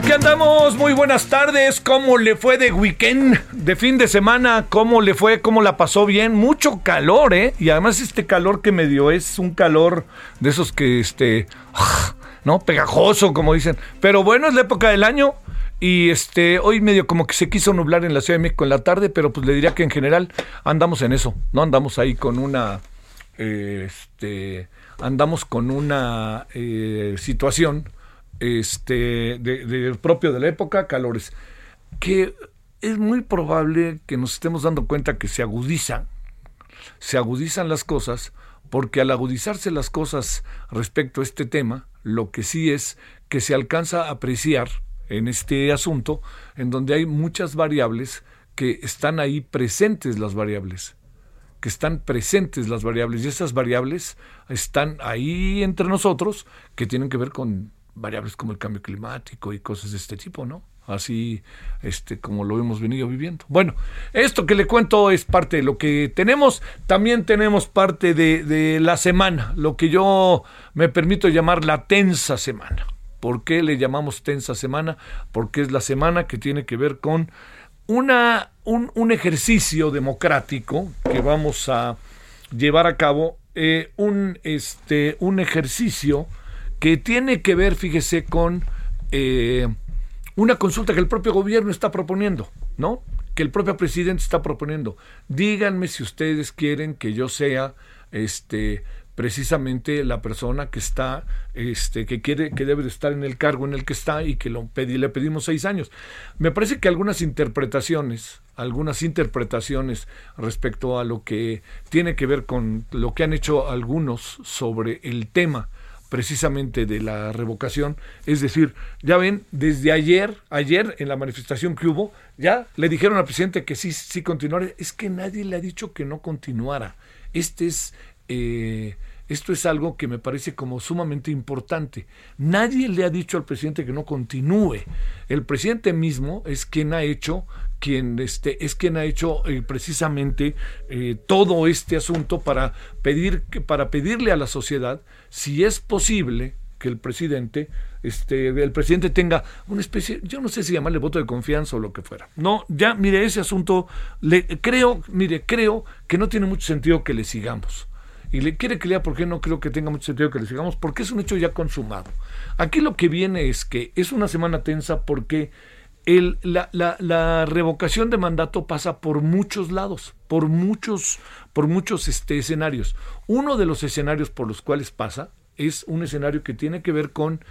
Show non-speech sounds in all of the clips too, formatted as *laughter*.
Aquí andamos, muy buenas tardes. ¿Cómo le fue de weekend, de fin de semana? ¿Cómo le fue? ¿Cómo la pasó bien? Mucho calor, ¿eh? Y además este calor que me dio es un calor de esos que, este, *sighs* ¿no? Pegajoso, como dicen. Pero bueno, es la época del año. Y este, hoy medio como que se quiso nublar en la Ciudad de México en la tarde, pero pues le diría que en general andamos en eso, ¿no? Andamos ahí con una, eh, este, andamos con una eh, situación este, de, propio de la época, calores, que es muy probable que nos estemos dando cuenta que se agudizan, se agudizan las cosas, porque al agudizarse las cosas respecto a este tema, lo que sí es que se alcanza a apreciar en este asunto, en donde hay muchas variables que están ahí presentes las variables que están presentes las variables y esas variables están ahí entre nosotros que tienen que ver con variables como el cambio climático y cosas de este tipo, ¿no? Así este, como lo hemos venido viviendo. Bueno, esto que le cuento es parte de lo que tenemos. También tenemos parte de, de la semana, lo que yo me permito llamar la tensa semana. ¿Por qué le llamamos tensa semana? Porque es la semana que tiene que ver con una, un, un ejercicio democrático que vamos a llevar a cabo, eh, un, este, un ejercicio que tiene que ver, fíjese, con eh, una consulta que el propio gobierno está proponiendo, ¿no? Que el propio presidente está proponiendo. Díganme si ustedes quieren que yo sea este precisamente la persona que está, este, que quiere, que debe de estar en el cargo en el que está y que lo pedí, le pedimos seis años. Me parece que algunas interpretaciones, algunas interpretaciones respecto a lo que tiene que ver con lo que han hecho algunos sobre el tema precisamente de la revocación. Es decir, ya ven, desde ayer, ayer en la manifestación que hubo, ya le dijeron al presidente que sí, sí continuara. Es que nadie le ha dicho que no continuara. Este es, eh, esto es algo que me parece como sumamente importante. Nadie le ha dicho al presidente que no continúe. El presidente mismo es quien ha hecho quien este, es quien ha hecho eh, precisamente eh, todo este asunto para pedir para pedirle a la sociedad si es posible que el presidente este el presidente tenga una especie yo no sé si llamarle voto de confianza o lo que fuera. No ya mire ese asunto le creo mire creo que no tiene mucho sentido que le sigamos. Y le quiere que lea por qué no creo que tenga mucho sentido que le sigamos porque es un hecho ya consumado. Aquí lo que viene es que es una semana tensa porque la, revocación de mandato pasa por muchos lados, por muchos, por muchos este, escenarios. Uno de los escenarios por los cuales pasa es un escenario que tiene que ver con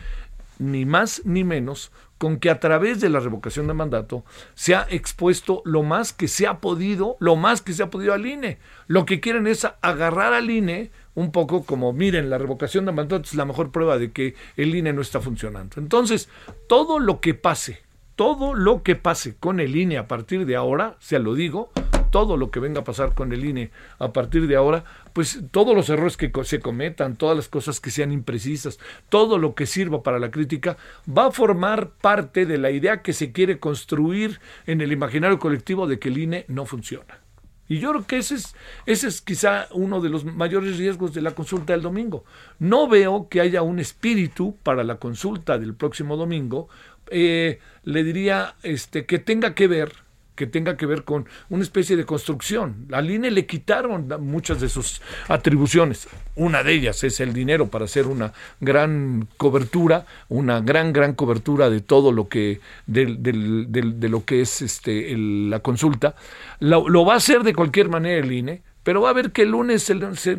ni más ni menos con que a través de la revocación de mandato se ha expuesto lo más que se ha podido, lo más que se ha podido al INE. Lo que quieren es agarrar al INE un poco como, miren, la revocación de mandato es la mejor prueba de que el INE no está funcionando. Entonces, todo lo que pase todo lo que pase con el INE a partir de ahora, se lo digo, todo lo que venga a pasar con el INE a partir de ahora, pues todos los errores que se cometan, todas las cosas que sean imprecisas, todo lo que sirva para la crítica, va a formar parte de la idea que se quiere construir en el imaginario colectivo de que el INE no funciona. Y yo creo que ese es, ese es quizá uno de los mayores riesgos de la consulta del domingo. No veo que haya un espíritu para la consulta del próximo domingo. Eh, le diría este, que tenga que ver que tenga que ver con una especie de construcción. Al INE le quitaron muchas de sus atribuciones. Una de ellas es el dinero para hacer una gran cobertura, una gran, gran cobertura de todo lo que, de, de lo que es este, la consulta. lo va a hacer de cualquier manera el INE pero va a ver que el lunes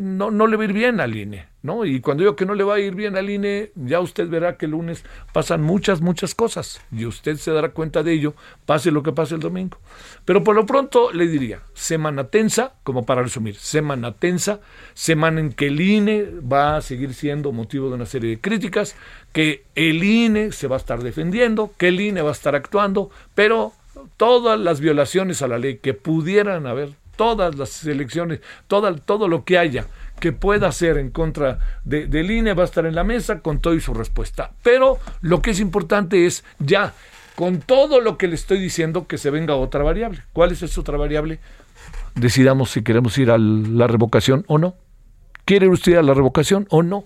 no, no, le va a ir bien al INE, ¿no? Y cuando digo que no le va a ir bien al INE, ya usted verá que el lunes pasan muchas, muchas cosas y usted se dará cuenta de ello, pase lo que pase el domingo. Pero por lo pronto le diría, semana tensa, como para resumir, semana tensa, semana en que el INE va a seguir siendo motivo de una serie de críticas, que el INE se va a estar defendiendo, que el INE va a estar actuando, pero todas las violaciones a la ley que pudieran haber todas las elecciones, todo, todo lo que haya que pueda hacer en contra de, del INE va a estar en la mesa con todo y su respuesta. Pero lo que es importante es ya, con todo lo que le estoy diciendo, que se venga otra variable. ¿Cuál es esa otra variable? Decidamos si queremos ir a la revocación o no. ¿Quiere usted ir a la revocación o no?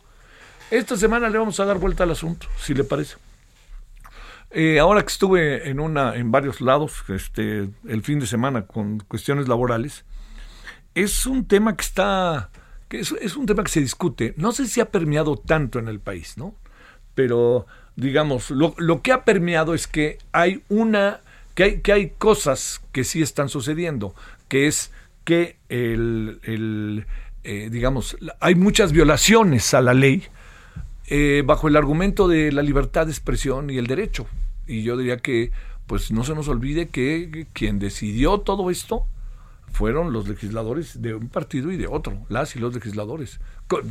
Esta semana le vamos a dar vuelta al asunto, si le parece. Eh, ahora que estuve en una, en varios lados, este, el fin de semana con cuestiones laborales, es un tema que está, que es, un tema que se discute. No sé si ha permeado tanto en el país, ¿no? Pero digamos, lo, lo que ha permeado es que hay una, que hay, que hay cosas que sí están sucediendo, que es que el, el eh, digamos, hay muchas violaciones a la ley eh, bajo el argumento de la libertad de expresión y el derecho. Y yo diría que, pues no se nos olvide que quien decidió todo esto fueron los legisladores de un partido y de otro, las y los legisladores.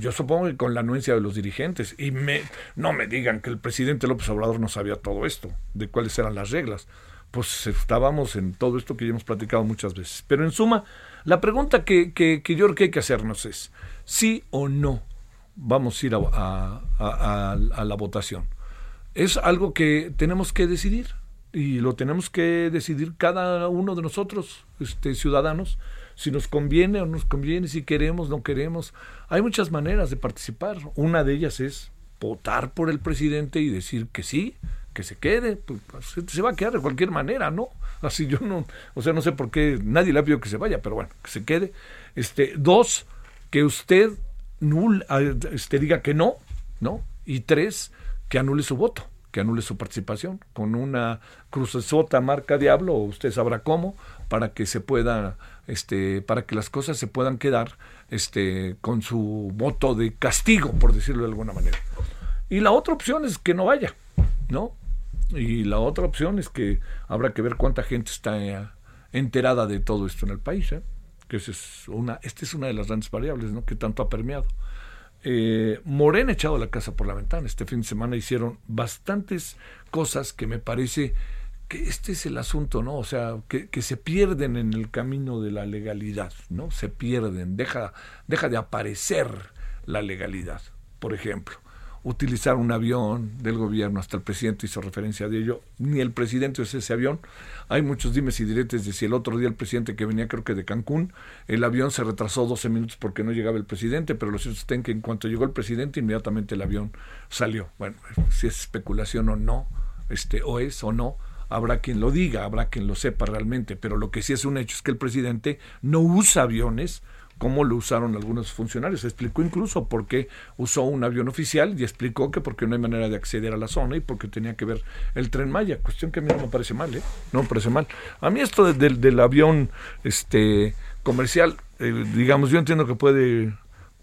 Yo supongo que con la anuencia de los dirigentes. Y me, no me digan que el presidente López Obrador no sabía todo esto, de cuáles eran las reglas. Pues estábamos en todo esto que ya hemos platicado muchas veces. Pero en suma, la pregunta que, que, que yo creo que hay que hacernos es, ¿sí o no vamos a ir a, la votación. Es algo que tenemos que decidir y lo tenemos que decidir cada uno de nosotros, este, ciudadanos, si nos conviene o no nos conviene, si queremos, no queremos. Hay muchas maneras de participar. Una de ellas es votar por el presidente y decir que sí, que se quede, pues, pues, se va a quedar de cualquier manera, ¿no? Así yo no, o sea, no sé por qué nadie le ha pedido que se vaya, pero bueno, que se quede. Este, dos, que usted nul, este, diga que no, ¿no? Y tres, que anule su voto, que anule su participación con una crucesota marca diablo, usted sabrá cómo, para que se pueda, este, para que las cosas se puedan quedar este, con su voto de castigo, por decirlo de alguna manera. Y la otra opción es que no vaya, ¿no? Y la otra opción es que habrá que ver cuánta gente está eh, enterada de todo esto en el país, ¿eh? Que es una, esta es una de las grandes variables ¿no? que tanto ha permeado. Eh, Morena ha echado la casa por la ventana. Este fin de semana hicieron bastantes cosas que me parece que este es el asunto, ¿no? O sea, que, que, se pierden en el camino de la legalidad, ¿no? Se pierden, deja, deja de aparecer la legalidad, por ejemplo utilizar un avión del gobierno, hasta el presidente hizo referencia de ello, ni el presidente es ese avión. Hay muchos dimes y diretes de si el otro día el presidente que venía creo que de Cancún, el avión se retrasó 12 minutos porque no llegaba el presidente, pero lo cierto es que en cuanto llegó el presidente inmediatamente el avión salió. Bueno, si es especulación o no, este o es o no, habrá quien lo diga, habrá quien lo sepa realmente, pero lo que sí es un hecho es que el presidente no usa aviones cómo lo usaron algunos funcionarios. Explicó incluso por qué usó un avión oficial y explicó que porque no hay manera de acceder a la zona y porque tenía que ver el tren Maya. Cuestión que a mí no me parece mal, ¿eh? No me parece mal. A mí esto del avión este comercial, eh, digamos, yo entiendo que puede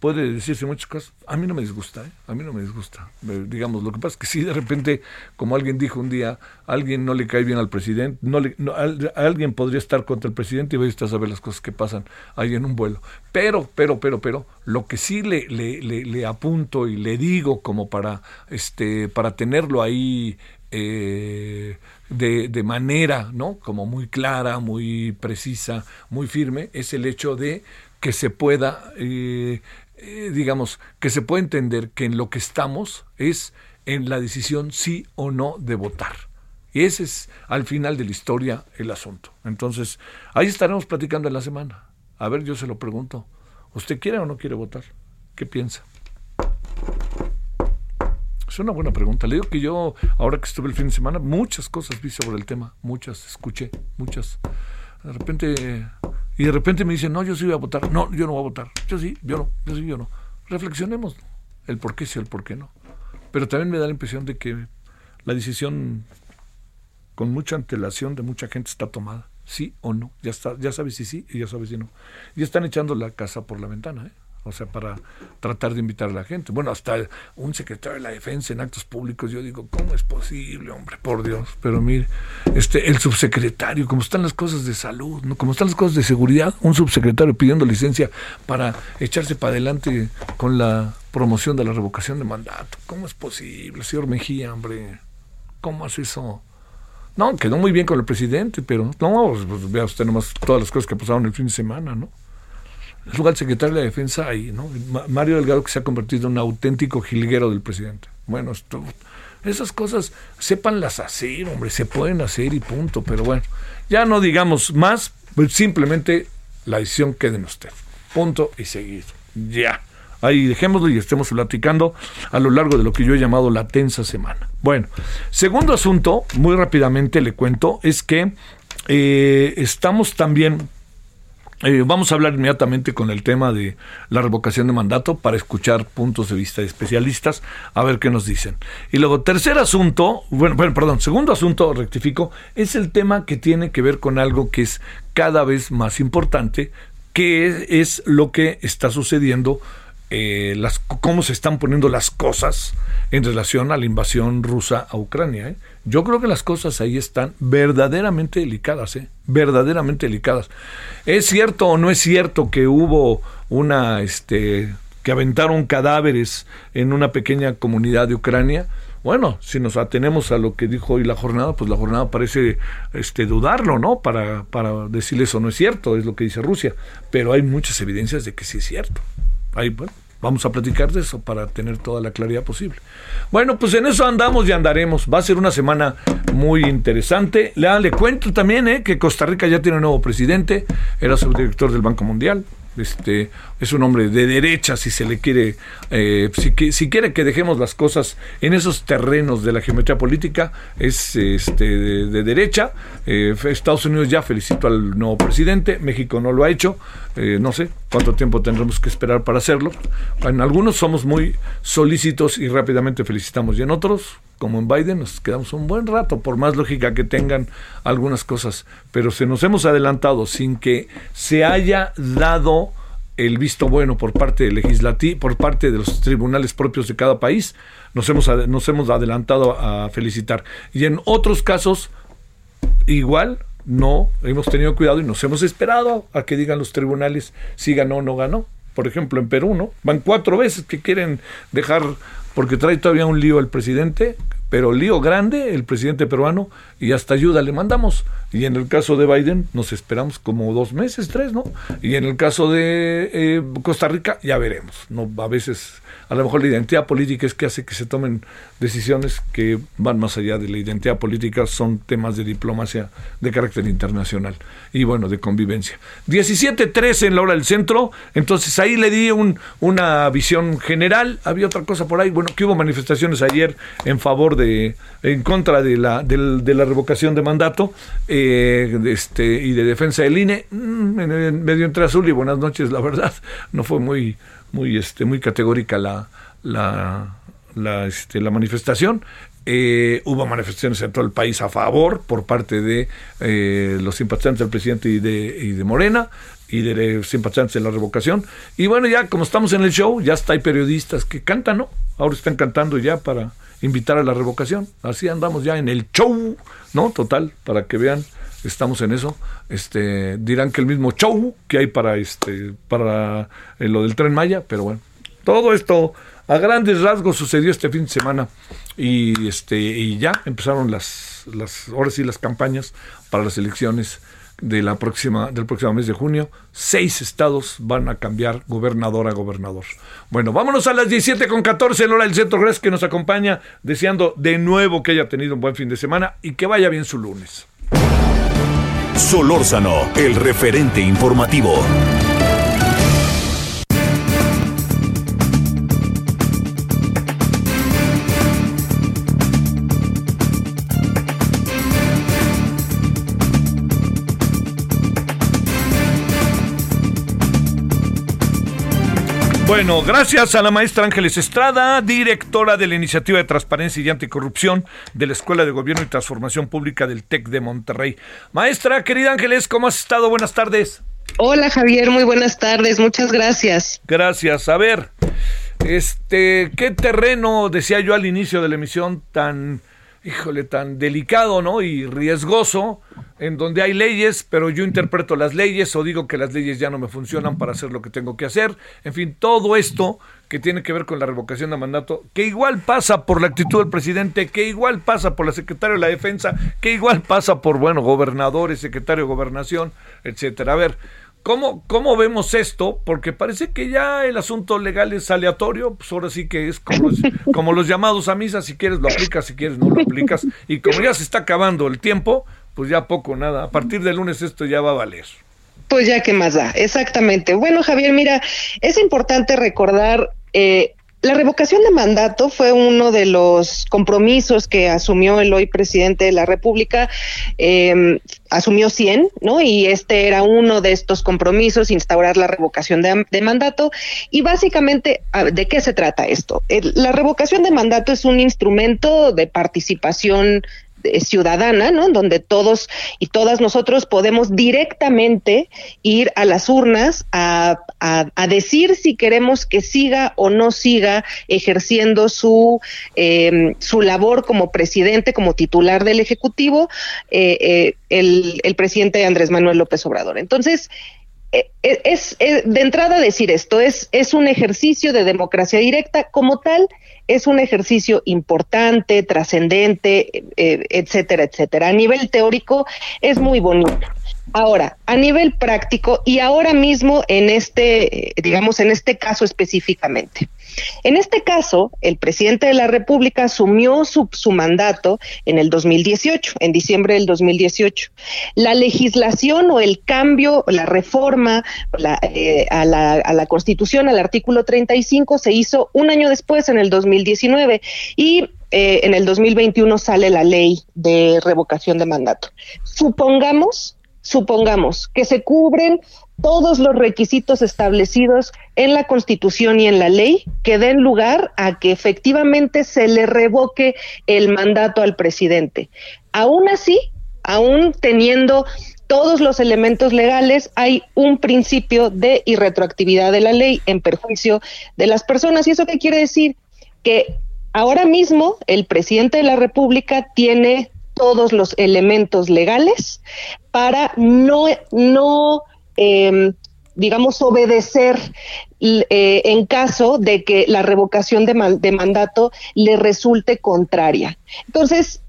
puede decirse muchas cosas. A mí no me disgusta, ¿eh? a mí no me disgusta. Digamos, lo que pasa es que si de repente, como alguien dijo un día, alguien no le cae bien al presidente, no le, alguien podría estar contra el presidente y vaya a saber las cosas que pasan ahí en un vuelo. Pero, pero, pero, pero, lo que sí le, le, le, apunto y le digo como para, este, para tenerlo ahí eh, de, de, manera, ¿no? Como muy clara, muy precisa, muy firme, es el hecho de que se pueda eh, eh, digamos, que se puede entender que en lo que estamos es en la decisión sí o no de votar. Y ese es al final de la historia el asunto. Entonces, ahí estaremos platicando en la semana. A ver, yo se lo pregunto. ¿Usted quiere o no quiere votar? ¿Qué piensa? Es una buena pregunta. Le digo que yo, ahora que estuve el fin de semana, muchas cosas vi sobre el tema, muchas, escuché, muchas. De repente, y de repente me dicen, no, yo sí voy a votar. No, yo no voy a votar. Yo sí, yo no, yo sí, yo no. Reflexionemos el por qué sí, el por qué no. Pero también me da la impresión de que la decisión con mucha antelación de mucha gente está tomada. Sí o no. Ya está, ya sabes si sí y ya sabes si no. Y están echando la casa por la ventana, ¿eh? O sea, para tratar de invitar a la gente. Bueno, hasta un secretario de la defensa en actos públicos, yo digo, ¿cómo es posible, hombre? Por Dios. Pero mire, este, el subsecretario, como están las cosas de salud, ¿no? como están las cosas de seguridad, un subsecretario pidiendo licencia para echarse para adelante con la promoción de la revocación de mandato. ¿Cómo es posible, señor Mejía, hombre? ¿Cómo hace eso? No, quedó muy bien con el presidente, pero no, pues, vea usted nomás todas las cosas que pasaron el fin de semana, ¿no? Es lugar secretario de la defensa ahí, ¿no? Mario Delgado que se ha convertido en un auténtico jilguero del presidente. Bueno, esas cosas, sépanlas hacer, hombre, se pueden hacer y punto. Pero bueno, ya no digamos más, pues simplemente la decisión quede en usted. Punto y seguido. Ya. Ahí dejémoslo y estemos platicando a lo largo de lo que yo he llamado la tensa semana. Bueno, segundo asunto, muy rápidamente le cuento, es que eh, estamos también eh, vamos a hablar inmediatamente con el tema de la revocación de mandato para escuchar puntos de vista de especialistas, a ver qué nos dicen. Y luego, tercer asunto, bueno, bueno, perdón, segundo asunto, rectifico, es el tema que tiene que ver con algo que es cada vez más importante, que es lo que está sucediendo eh, las, cómo se están poniendo las cosas en relación a la invasión rusa a Ucrania. ¿eh? Yo creo que las cosas ahí están verdaderamente delicadas, ¿eh? verdaderamente delicadas. ¿Es cierto o no es cierto que hubo una, este, que aventaron cadáveres en una pequeña comunidad de Ucrania? Bueno, si nos atenemos a lo que dijo hoy la jornada, pues la jornada parece este, dudarlo, ¿no? Para, para decirle eso no es cierto, es lo que dice Rusia. Pero hay muchas evidencias de que sí es cierto. Ahí, bueno, vamos a platicar de eso para tener toda la claridad posible. Bueno, pues en eso andamos y andaremos. Va a ser una semana muy interesante. Le, le cuento también eh, que Costa Rica ya tiene un nuevo presidente, era subdirector del Banco Mundial, este es un hombre de derecha si se le quiere eh, si, quiere que dejemos las cosas en esos terrenos de la geometría política es este de, derecha. Eh, Estados Unidos ya felicitó al nuevo presidente México no lo ha hecho eh, no sé cuánto tiempo tendremos que esperar para hacerlo. En algunos somos muy solícitos y rápidamente felicitamos y en otros como en Biden nos quedamos un buen rato, por más lógica que tengan algunas cosas, pero se nos hemos adelantado sin que se haya dado el visto bueno por parte del legislativo, por parte de los tribunales propios de cada país, nos hemos, nos hemos adelantado a felicitar. Y en otros casos, igual, no, hemos tenido cuidado y nos hemos esperado a que digan los tribunales si ganó o no ganó. Por ejemplo, en Perú, ¿no? Van cuatro veces que quieren dejar porque trae todavía un lío el presidente, pero lío grande el presidente peruano y hasta ayuda le mandamos. Y en el caso de Biden nos esperamos como dos meses, tres, ¿no? Y en el caso de eh, Costa Rica ya veremos, ¿no? A veces a lo mejor la identidad política es que hace que se tomen decisiones que van más allá de la identidad política, son temas de diplomacia de carácter internacional y bueno, de convivencia. 17.13 en la hora del centro, entonces ahí le di un, una visión general, había otra cosa por ahí, bueno, que hubo manifestaciones ayer en favor de, en contra de la, de, la revocación de mandato eh, este, y de defensa del INE, mm, medio entre azul y buenas noches, la verdad, *laughs* no fue muy muy, este, muy categórica la, la, la, este, la manifestación. Eh, hubo manifestaciones en todo el país a favor por parte de eh, los simpatizantes del presidente y de, y de Morena y de simpatizantes de la revocación. Y bueno, ya como estamos en el show, ya está, hay periodistas que cantan, ¿no? Ahora están cantando ya para invitar a la revocación. Así andamos ya en el show, ¿no? Total, para que vean estamos en eso. Este, dirán que el mismo show que hay para este para eh, lo del tren Maya, pero bueno, todo esto a grandes rasgos sucedió este fin de semana y este y ya empezaron las las ahora sí las campañas para las elecciones de la próxima del próximo mes de junio. Seis estados van a cambiar gobernador a gobernador. Bueno, vámonos a las 17 con 14 en hora del centro. Gracias que nos acompaña, deseando de nuevo que haya tenido un buen fin de semana y que vaya bien su lunes. Solórzano, el referente informativo. Bueno, gracias a la maestra Ángeles Estrada, directora de la Iniciativa de Transparencia y Anticorrupción de la Escuela de Gobierno y Transformación Pública del TEC de Monterrey. Maestra, querida Ángeles, ¿cómo has estado? Buenas tardes. Hola Javier, muy buenas tardes, muchas gracias. Gracias. A ver, este, ¿qué terreno, decía yo al inicio de la emisión, tan híjole, tan delicado, ¿no? Y riesgoso, en donde hay leyes, pero yo interpreto las leyes o digo que las leyes ya no me funcionan para hacer lo que tengo que hacer. En fin, todo esto que tiene que ver con la revocación de mandato, que igual pasa por la actitud del presidente, que igual pasa por la secretaria de la defensa, que igual pasa por, bueno, gobernadores, secretario de gobernación, etcétera. A ver, ¿Cómo, ¿Cómo vemos esto? Porque parece que ya el asunto legal es aleatorio, pues ahora sí que es como los, *laughs* como los llamados a misa, si quieres lo aplicas, si quieres no lo aplicas, y como ya se está acabando el tiempo, pues ya poco, nada, a partir del lunes esto ya va a valer. Pues ya que más da, exactamente. Bueno, Javier, mira, es importante recordar eh, la revocación de mandato fue uno de los compromisos que asumió el hoy presidente de la República, eh, asumió 100, ¿no? Y este era uno de estos compromisos, instaurar la revocación de, mandato. Y básicamente, ¿de qué se trata esto? la revocación de mandato es un instrumento de participación ciudadana, ¿no? Donde todos y todas nosotros podemos directamente ir a las urnas a, decir si queremos que siga o no siga ejerciendo su, em, su labor como presidente, como titular del Ejecutivo, eh, eh, el, el presidente Andrés Manuel López Obrador. Entonces, eh, es, de entrada decir esto, es, es un ejercicio de democracia directa como tal, es un ejercicio importante, trascendente, eh, etcétera, etcétera. A nivel teórico es muy bonito. Ahora, a nivel práctico y ahora mismo en este, digamos, en este caso específicamente. En este caso, el presidente de la República asumió su, mandato en el 2018, en diciembre del 2018. La legislación o el cambio, la reforma eh, a, la, a la Constitución, al artículo 35, se hizo un año después, en el 2019, y eh, en el 2021 sale la ley de revocación de mandato. Supongamos supongamos que se cubren todos los requisitos establecidos en la Constitución y en la ley que den lugar a que efectivamente se le revoque el mandato al presidente. Aún así, aún teniendo todos los elementos legales, hay un principio de irretroactividad de la ley en perjuicio de las personas. ¿Y eso qué quiere decir? Que ahora mismo el presidente de la República tiene todos los elementos legales para no, no eh, digamos, obedecer eh, en caso de que la revocación de, de mandato le resulte contraria. Entonces,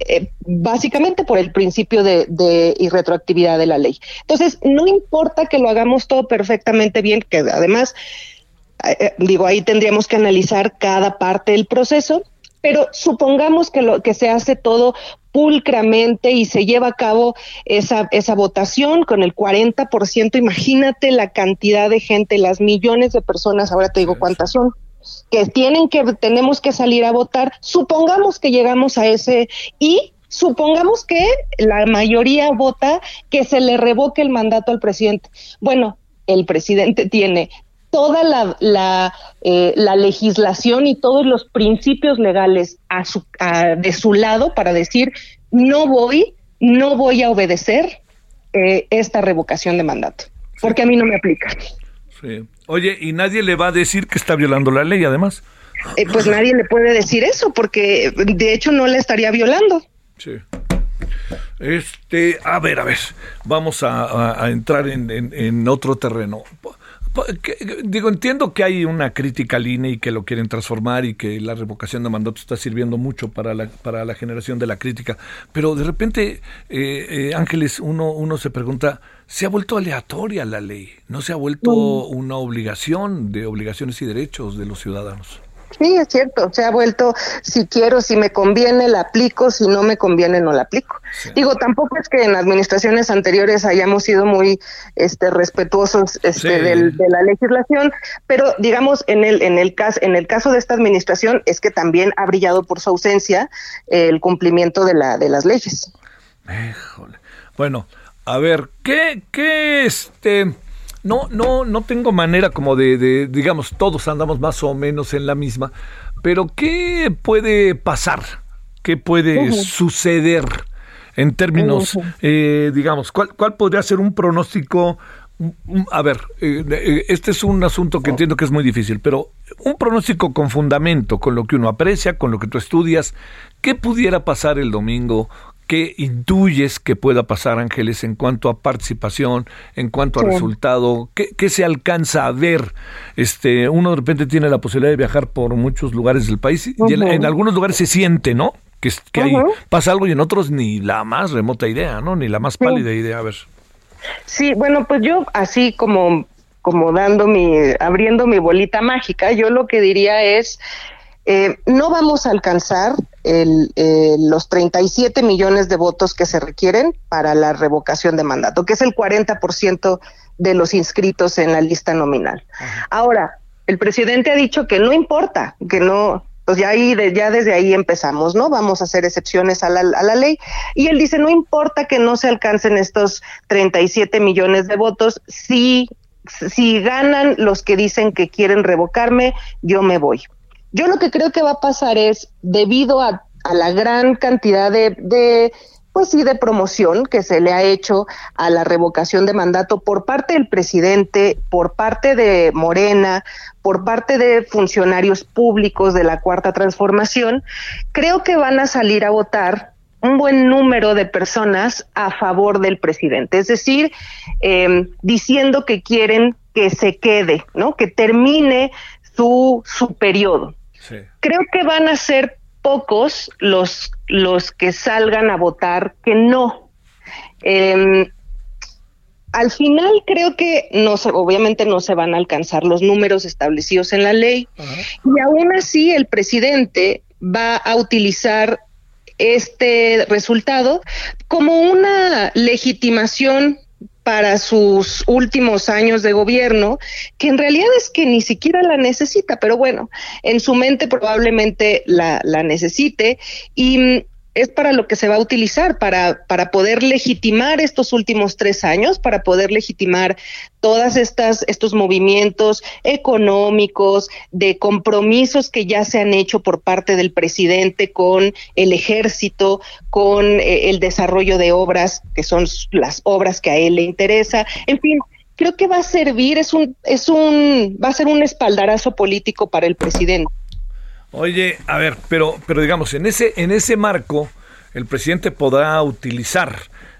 eh, básicamente por el principio de, de, irretroactividad de la ley. Entonces, no importa que lo hagamos todo perfectamente bien, que además, eh, digo, ahí tendríamos que analizar cada parte del proceso, pero supongamos que lo que se hace todo pulcramente y se lleva a cabo esa, esa votación con el 40%. Imagínate la cantidad de gente, las millones de personas, ahora te digo cuántas son, que tienen que, tenemos que salir a votar. Supongamos que llegamos a ese y supongamos que la mayoría vota que se le revoque el mandato al presidente. Bueno, el presidente tiene toda la, la, eh, la, legislación y todos los principios legales a su, de su lado para decir no voy, no voy a obedecer eh, esta revocación de mandato, porque a mí no me aplica. Oye, y nadie le va a decir que está violando la ley, además. Eh, pues nadie le puede decir eso, porque de hecho no la estaría violando. Sí. Este, a ver, a ver, vamos a, entrar en, en, otro terreno. Digo, entiendo que hay una crítica al INE y que lo quieren transformar y que la revocación de mandato está sirviendo mucho para la, para la generación de la crítica, pero de repente, eh, eh, Ángeles, uno, uno se pregunta, ¿se ha vuelto aleatoria la ley? ¿No se ha vuelto una obligación de obligaciones y derechos de los ciudadanos? Sí, es cierto, se ha vuelto, si quiero, si me conviene, la aplico, si no me conviene, no la aplico. Digo, tampoco es que en administraciones anteriores hayamos sido muy este, respetuosos este, de la legislación, pero digamos, en el, en, el caso, en el caso de esta administración es que también ha brillado por su ausencia el cumplimiento de, la, de las leyes. Bueno, a ver, ¿qué, qué este no, no, no tengo manera como de, de, digamos, todos andamos más o menos en la misma, pero ¿qué puede pasar? ¿Qué puede suceder en términos, eh, digamos, ¿cuál, cuál podría ser un pronóstico? A ver, eh, eh, este es un asunto que entiendo que es muy difícil, pero un pronóstico con fundamento, con lo que uno aprecia, con lo que tú estudias, ¿qué pudiera pasar el domingo? ¿Qué intuyes que pueda pasar, Ángeles, en cuanto a participación, en cuanto a resultado? ¿Qué, se alcanza a ver? Este, uno de repente tiene la posibilidad de viajar por muchos lugares del país y en, algunos lugares se siente, ¿no? Que, que pasa algo y en otros ni la más remota idea, ¿no? Ni la más pálida idea. A ver. Sí, bueno, pues yo así como como dando mi, abriendo mi bolita mágica, yo lo que diría es, eh, no vamos a alcanzar el, eh, los 37 millones de votos que se requieren para la revocación de mandato, que es el 40% de los inscritos en la lista nominal. Ahora, el presidente ha dicho que no importa, que no, pues ya ahí, ya desde ahí empezamos, ¿no? Vamos a hacer excepciones a la, a la ley. Y él dice, no importa que no se alcancen estos 37 millones de votos, si si ganan los que dicen que quieren revocarme, yo me voy. Yo lo que creo que va a pasar es, debido a, la gran cantidad de, de, pues sí, de promoción que se le ha hecho a la revocación de mandato por parte del presidente, por parte de Morena, por parte de funcionarios públicos de la Cuarta Transformación, creo que van a salir a votar un buen número de personas a favor del presidente, es decir, em, diciendo que quieren que se quede, ¿no? Que termine su, su periodo. Creo que van a ser pocos los, los que salgan a votar que no. Em, al final creo que no obviamente no se van a alcanzar los números establecidos en la ley. Y aún así el presidente va a utilizar este resultado como una legitimación para sus últimos años de gobierno, que en realidad es que ni siquiera la necesita, pero bueno, en su mente probablemente la, la necesite. Y es para lo que se va a utilizar, para, para poder legitimar estos últimos tres años, para poder legitimar todas estas estos movimientos económicos, de compromisos que ya se han hecho por parte del presidente con el ejército, con eh, el desarrollo de obras, que son las obras que a él le interesa, en fin, creo que va a servir, es un, es un, va a ser un espaldarazo político para el presidente. Oye, a ver, pero, pero digamos, en ese, en ese marco, el presidente podrá utilizar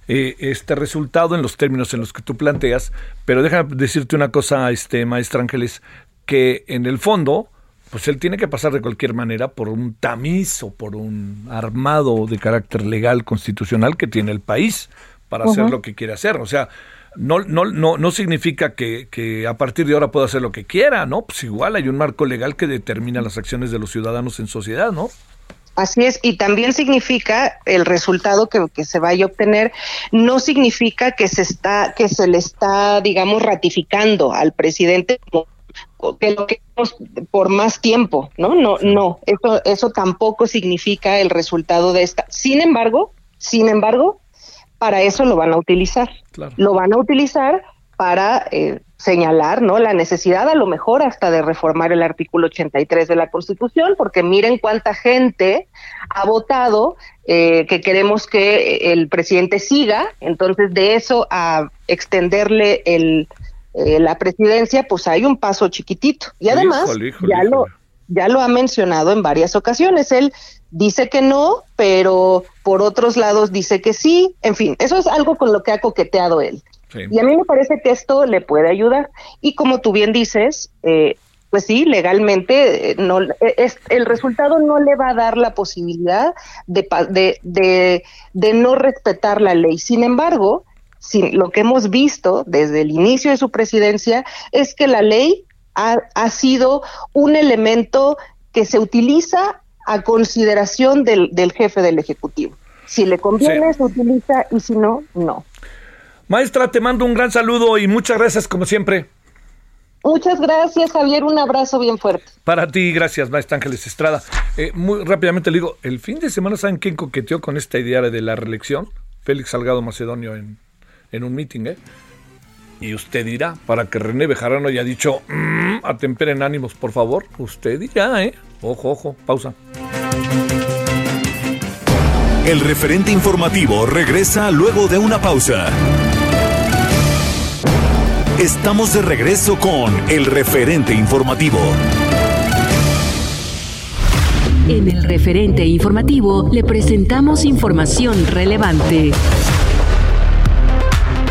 eh, este resultado en los términos en los que tú planteas, pero déjame decirte una cosa, este, maestra Ángeles, que en el fondo, pues él tiene que pasar de cualquier manera por un tamiz o por un armado de carácter legal constitucional que tiene el país para hacer lo que quiere hacer. O sea, no, no, no, no significa que, que, a partir de ahora pueda hacer lo que quiera, ¿no? Pues igual hay un marco legal que determina las acciones de los ciudadanos en sociedad, ¿no? Así es, y también significa el resultado que, que, se vaya a obtener, no significa que se está, que se le está, digamos, ratificando al presidente que lo que por más tiempo, ¿no? No, no, eso, eso tampoco significa el resultado de esta. Sin embargo, sin embargo, para eso lo van a utilizar. Lo van a utilizar para eh, señalar no la necesidad a lo mejor hasta de reformar el artículo 83 de la Constitución, porque miren cuánta gente ha votado eh, que queremos que el presidente siga, entonces de eso a extenderle el, eh, la presidencia, pues hay un paso chiquitito. Y además, ya, Lo, ya lo ha mencionado en varias ocasiones, él dice que no, pero por otros lados dice que sí. En fin, eso es algo con lo que ha coqueteado él. Y a mí me parece que esto le puede ayudar. Y como tú bien dices, eh, pues sí, legalmente eh, no, eh, es, el resultado no le va a dar la posibilidad de, de, de, de no respetar la ley. Sin embargo, lo que hemos visto desde el inicio de su presidencia es que la ley ha, ha sido un elemento que se utiliza a consideración del, del jefe del Ejecutivo. Si le conviene, se utiliza y si no, no. Maestra, te mando un gran saludo y muchas gracias como siempre. Muchas gracias, Javier. Un abrazo bien fuerte. Para ti, gracias, maestra Ángeles Estrada. Eh, muy rápidamente le digo, el fin de semana, ¿saben quién coqueteó con esta idea de la reelección? Félix Salgado Macedonio en, en un meeting, ¿eh? Y usted dirá, para que René Bejarano haya dicho, mmm, atemperen ánimos, por favor. Usted dirá, ¿eh? Ojo, ojo, pausa. El referente informativo regresa luego de una pausa. Estamos de regreso con el referente informativo. En el referente informativo le presentamos información relevante.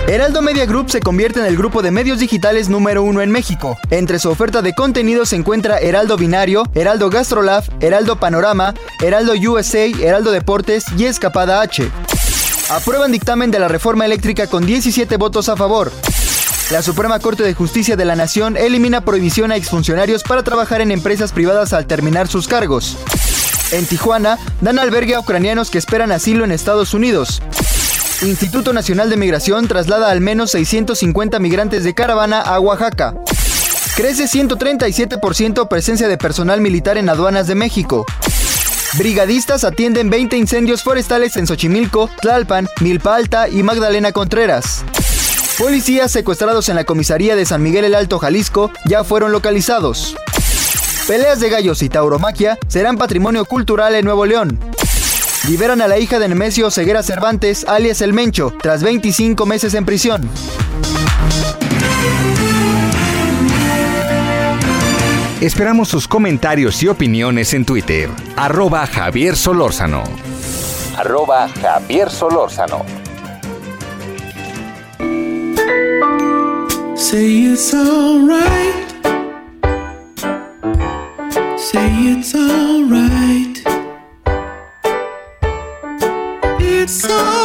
Heraldo Media Group se convierte en el grupo de medios digitales número uno en México. Entre su oferta de contenido se encuentra Heraldo Binario, Heraldo Gastrolab, Heraldo Panorama, Heraldo USA, Heraldo Deportes y Escapada H. Aprueban dictamen de la reforma eléctrica con 17 votos a favor. La Suprema Corte de Justicia de la Nación elimina prohibición a exfuncionarios para trabajar en empresas privadas al terminar sus cargos. En Tijuana, dan albergue a ucranianos que esperan asilo en Estados Unidos. Instituto Nacional de Migración traslada al menos 650 migrantes de caravana a Oaxaca. Crece 137% presencia de personal militar en aduanas de México. Brigadistas atienden 20 incendios forestales en Xochimilco, Tlalpan, Milpa Alta y Magdalena Contreras. Policías secuestrados en la comisaría de San Miguel el Alto, Jalisco, ya fueron localizados. Peleas de gallos y tauromaquia serán patrimonio cultural en Nuevo León. Liberan a la hija de Nemesio Ceguera Cervantes, alias El Mencho, tras 25 meses en prisión. Esperamos sus comentarios y opiniones en Twitter. Arroba Javier Solórzano. Arroba Javier Solórzano. Say it's alright. Say it's alright. It's alright.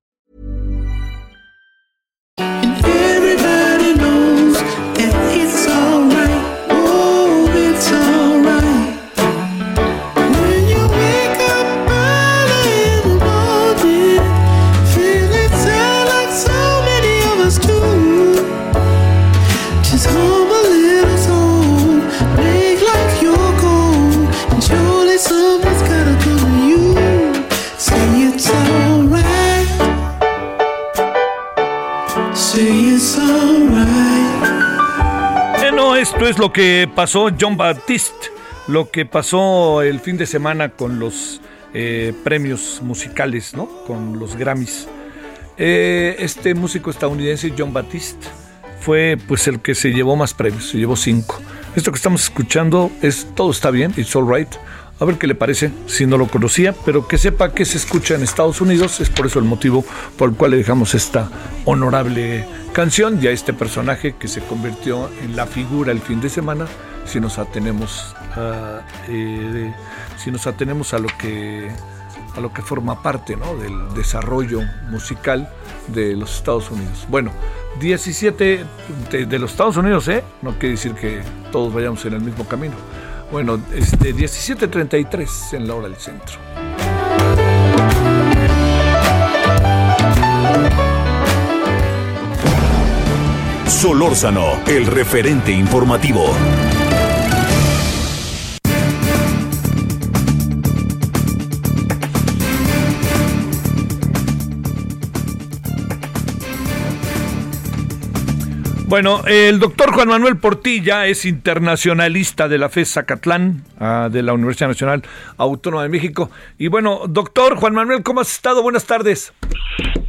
Esto es lo que pasó John Baptiste, lo que pasó el fin de semana con los eh, premios musicales, ¿no? Con los Grammys. Eh, este músico estadounidense, John Baptiste, fue pues el que se llevó más premios, se llevó cinco. Esto que estamos escuchando es Todo está bien, It's Alright. A ver qué le parece, si no lo conocía, pero que sepa que se escucha en Estados Unidos, es por eso el motivo por el cual le dejamos esta honorable canción y a este personaje que se convirtió en la figura el fin de semana, si nos atenemos a, eh, si nos atenemos a lo que a lo que forma parte ¿no? del desarrollo musical de los Estados Unidos. Bueno, 17 de, de los Estados Unidos, ¿eh? No quiere decir que todos vayamos en el mismo camino. Bueno, este 17.33 en la hora del centro. Solórzano, el referente informativo. Bueno, el doctor Juan Manuel Portilla es internacionalista de la FES Zacatlán, ah, de la Universidad Nacional Autónoma de México. Y bueno, doctor Juan Manuel, ¿cómo has estado? Buenas tardes.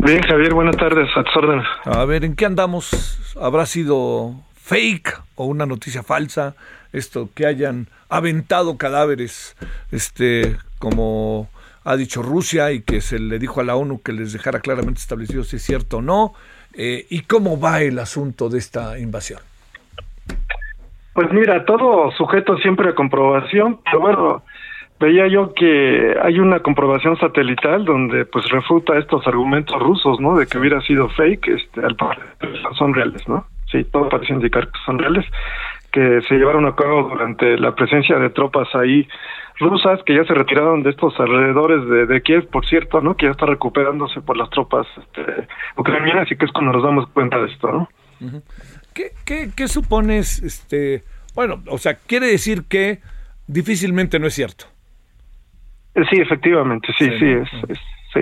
Bien, Javier, buenas tardes, a tus órdenes. A ver, ¿en qué andamos? ¿Habrá sido fake o una noticia falsa? Esto, que hayan aventado cadáveres, este, como ha dicho Rusia y que se le dijo a la ONU que les dejara claramente establecido si es cierto o no. Eh, ¿Y cómo va el asunto de esta invasión? Pues mira, todo sujeto siempre a comprobación, pero bueno, veía yo que hay una comprobación satelital donde pues refuta estos argumentos rusos, ¿no? De que hubiera sido fake, este, al parecer son reales, ¿no? Sí, todo parece indicar que son reales, que se llevaron a cabo durante la presencia de tropas ahí rusas que ya se retiraron de estos alrededores de, de Kiev, por cierto, ¿no? Que ya está recuperándose por las tropas este, ucranianas y que es cuando nos damos cuenta de esto, ¿no? ¿Qué, qué, qué supones? Este, bueno, o sea, quiere decir que difícilmente no es cierto. Sí, efectivamente, sí, Sí, sí, ¿no? es, es- sí.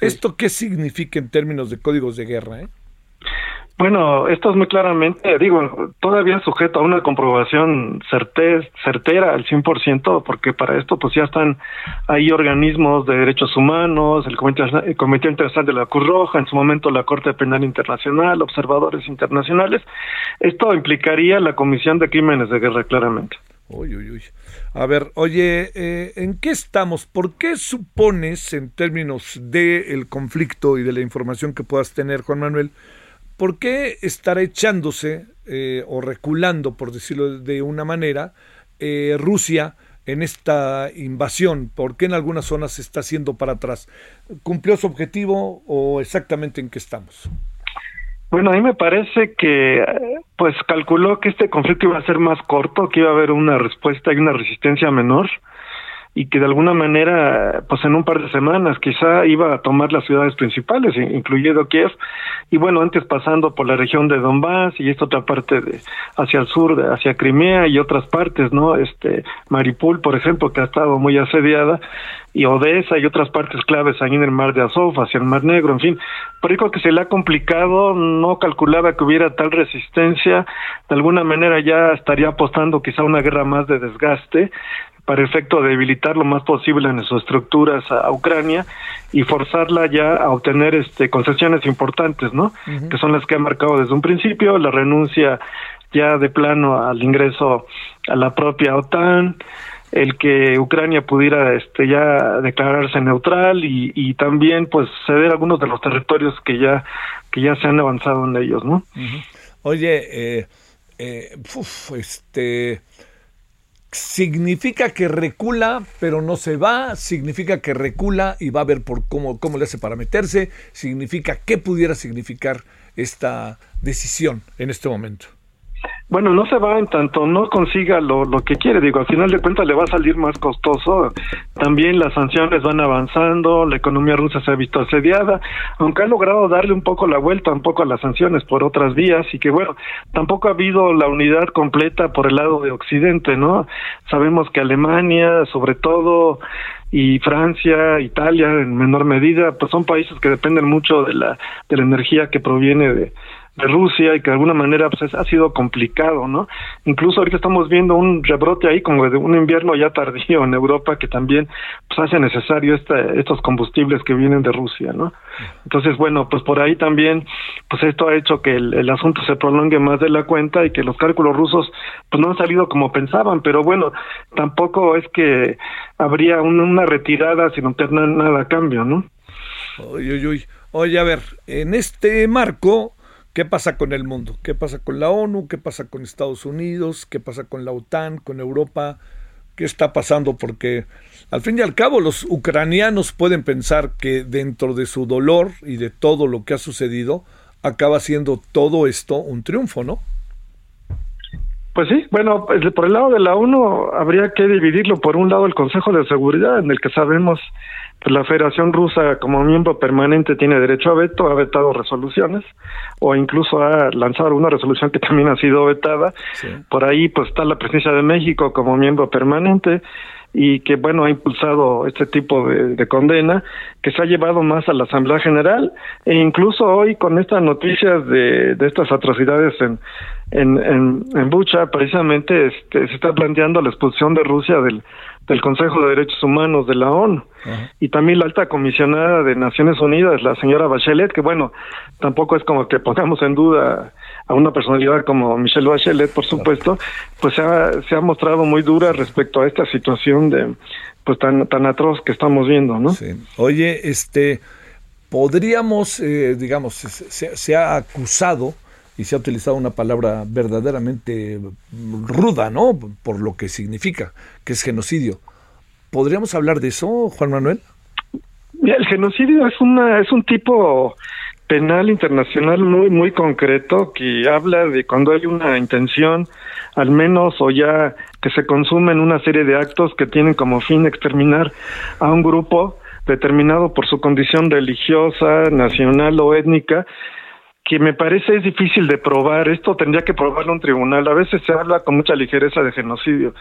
¿Esto qué significa en términos de códigos de guerra? eh? Bueno, esto es muy claramente, digo, todavía sujeto a una comprobación certe- certera al 100%, porque para esto pues ya están ahí organismos de derechos humanos, el Comité, el Comité Internacional de la Cruz Roja, en su momento la Corte Penal Internacional, observadores internacionales. Esto implicaría la Comisión de Crímenes de Guerra, claramente. Uy, uy, uy. A ver, oye, eh, ¿en qué estamos? ¿Por qué supones, en términos del conflicto y de la información que puedas tener, Juan Manuel, por qué estará echándose eh, o reculando, por decirlo de una manera, eh, Rusia en esta invasión? ¿Por qué en algunas zonas se está haciendo para atrás? ¿Cumplió su objetivo o exactamente en qué estamos? Bueno, a mí me parece que pues calculó que este conflicto iba a ser más corto, que iba a haber una respuesta y una resistencia menor y que de alguna manera, pues en un par de semanas quizá iba a tomar las ciudades principales, incluyendo Kiev, y bueno, antes pasando por la región de Donbass y esta otra parte de hacia el sur, de, hacia Crimea y otras partes, ¿no? Este Maripul, por ejemplo, que ha estado muy asediada, y Odessa y otras partes claves ahí en el mar de Azov, hacia el mar Negro, en fin, por ahí creo que se le ha complicado, no calculaba que hubiera tal resistencia, de alguna manera ya estaría apostando quizá una guerra más de desgaste, para efecto de debilitar lo más posible en sus estructuras a, Ucrania y forzarla ya a obtener este concesiones importantes, ¿no? Que son las que ha marcado desde un principio, la renuncia ya de plano al ingreso a la propia OTAN, el que Ucrania pudiera este ya declararse neutral y, y también pues ceder algunos de los territorios que ya que ya se han avanzado en ellos, ¿no? Oye, eh, eh, uf, este significa que recula, pero no se va, significa que recula y va a ver por cómo, cómo le hace para meterse, significa qué pudiera significar esta decisión en este momento. Bueno, no se va en tanto no consiga lo, lo que quiere, digo, al final de cuentas le va a salir más costoso. También las sanciones van avanzando, la economía rusa se ha visto asediada, aunque ha logrado darle un poco la vuelta, un poco a las sanciones por otras vías y que bueno, tampoco ha habido la unidad completa por el lado de Occidente, ¿no? Sabemos que Alemania, sobre todo, y Francia, Italia en menor medida, pues son países que dependen mucho de la, de la energía que proviene de, de Rusia y que de alguna manera pues es- ha sido complicado, ¿no? Incluso ahorita estamos viendo un rebrote ahí como de un invierno ya tardío en Europa que también pues hace necesario este, estos combustibles que vienen de Rusia, ¿no? Entonces, bueno, pues por ahí también pues esto ha hecho que el, asunto se prolongue más de la cuenta y que los cálculos rusos pues no han salido como pensaban, pero bueno, tampoco es que habría un- una retirada sin obtener nada a cambio, ¿no? Oye, a ver, en este marco, ¿qué pasa con el mundo? ¿Qué pasa con la ONU? ¿Qué pasa con Estados Unidos? ¿Qué pasa con la OTAN? ¿Con Europa? ¿Qué está pasando? Porque al fin y al cabo los ucranianos pueden pensar que dentro de su dolor y de todo lo que ha sucedido, acaba siendo todo esto un triunfo, ¿no? Pues sí, bueno, pues, por el lado de la ONU habría que dividirlo. Por un lado, el Consejo de Seguridad, en el que sabemos la Federación Rusa, como miembro permanente, tiene derecho a veto, ha vetado resoluciones, o incluso ha lanzado una resolución que *laughs* también ha sido vetada. Por ahí, pues está la presencia de México como miembro permanente y que, bueno, ha impulsado este tipo de, de condena que se ha llevado más a la Asamblea General e incluso hoy con estas noticias de, de estas atrocidades en, en, en, en Bucha, precisamente este, se está planteando la expulsión de Rusia del, del Consejo de Derechos Humanos de la ONU. Y también la alta comisionada de Naciones Unidas, la señora Bachelet, que bueno, tampoco es como que *laughs* pongamos en duda a una personalidad como Michelle Bachelet, por supuesto, pues se ha, se ha mostrado muy dura respecto a esta situación de pues tan tan atroz que estamos viendo, ¿no? Sí. Oye, este podríamos, eh, digamos, se, se ha acusado y se ha utilizado una palabra verdaderamente ruda, ¿no? Por lo que significa, que es genocidio. ¿Podríamos hablar de eso, Juan Manuel? El genocidio es una es un tipo penal internacional muy muy concreto que habla de cuando hay una intención al menos o ya que se consumen una serie de actos que tienen como fin exterminar a un grupo determinado por su condición religiosa, nacional o étnica que me parece es difícil de probar. Esto tendría que probarlo un tribunal. A veces se habla con mucha ligereza de genocidio.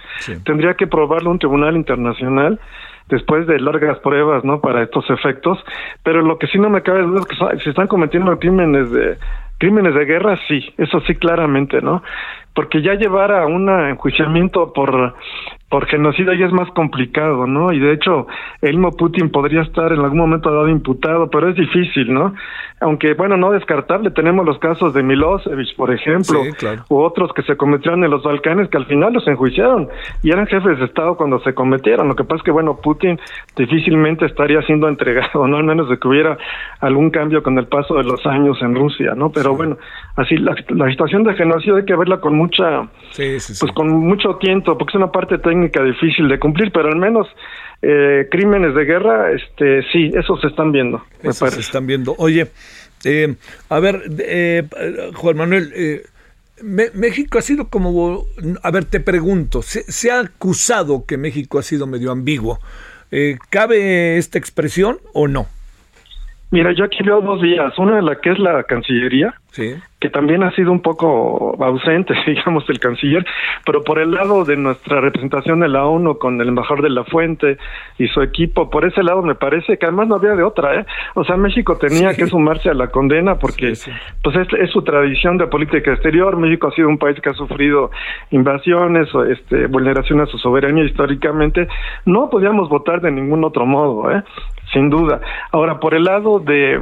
Tendría que probarlo un tribunal internacional después de largas pruebas, ¿no? Para estos efectos. Pero lo que sí no me cabe duda es que se están cometiendo crímenes de crímenes de guerra, sí, eso sí claramente, ¿no? Porque ya llevar a un enjuiciamiento por por genocidio ya es más complicado, ¿no? Y de hecho, el mismo Putin podría estar en algún momento dado imputado, pero es difícil, ¿no? Aunque, bueno, no descartable, tenemos los casos de Milosevic, por ejemplo, Sí, claro. u otros que se cometieron en los Balcanes que al final los enjuiciaron y eran jefes de Estado cuando se cometieron. Lo que pasa es que, bueno, Putin difícilmente estaría siendo *laughs* entregado, ¿no? Al menos de que hubiera algún cambio con el paso de los años en Rusia, ¿no? Pero bueno, así la, la situación de genocidio hay que verla con mucha, Sí, sí, sí. pues con mucho tiento, porque es una parte técnica difícil de cumplir, pero al menos eh, crímenes de guerra, este, sí, esos se están viendo, me se están viendo. Oye, eh, a ver, eh, Juan Manuel, eh, México ha sido como, a ver, te pregunto, se, se ha acusado que México ha sido medio ambiguo. Eh, ¿Cabe esta expresión o no? Mira, yo aquí veo dos vías, una de la que es la Cancillería, Sí. que también ha sido un poco ausente, *laughs* digamos, el canciller, pero por el lado de nuestra representación en la ONU con el embajador de la Fuente y su equipo, por ese lado me parece que además no había de otra, ¿eh? O sea, México tenía que sumarse a la condena porque, pues, es, es su tradición de política exterior. México ha sido un país que ha sufrido invasiones, o, este, vulneración a su soberanía históricamente. No podíamos votar de ningún otro modo, ¿eh? Sin duda. Ahora, por el lado de,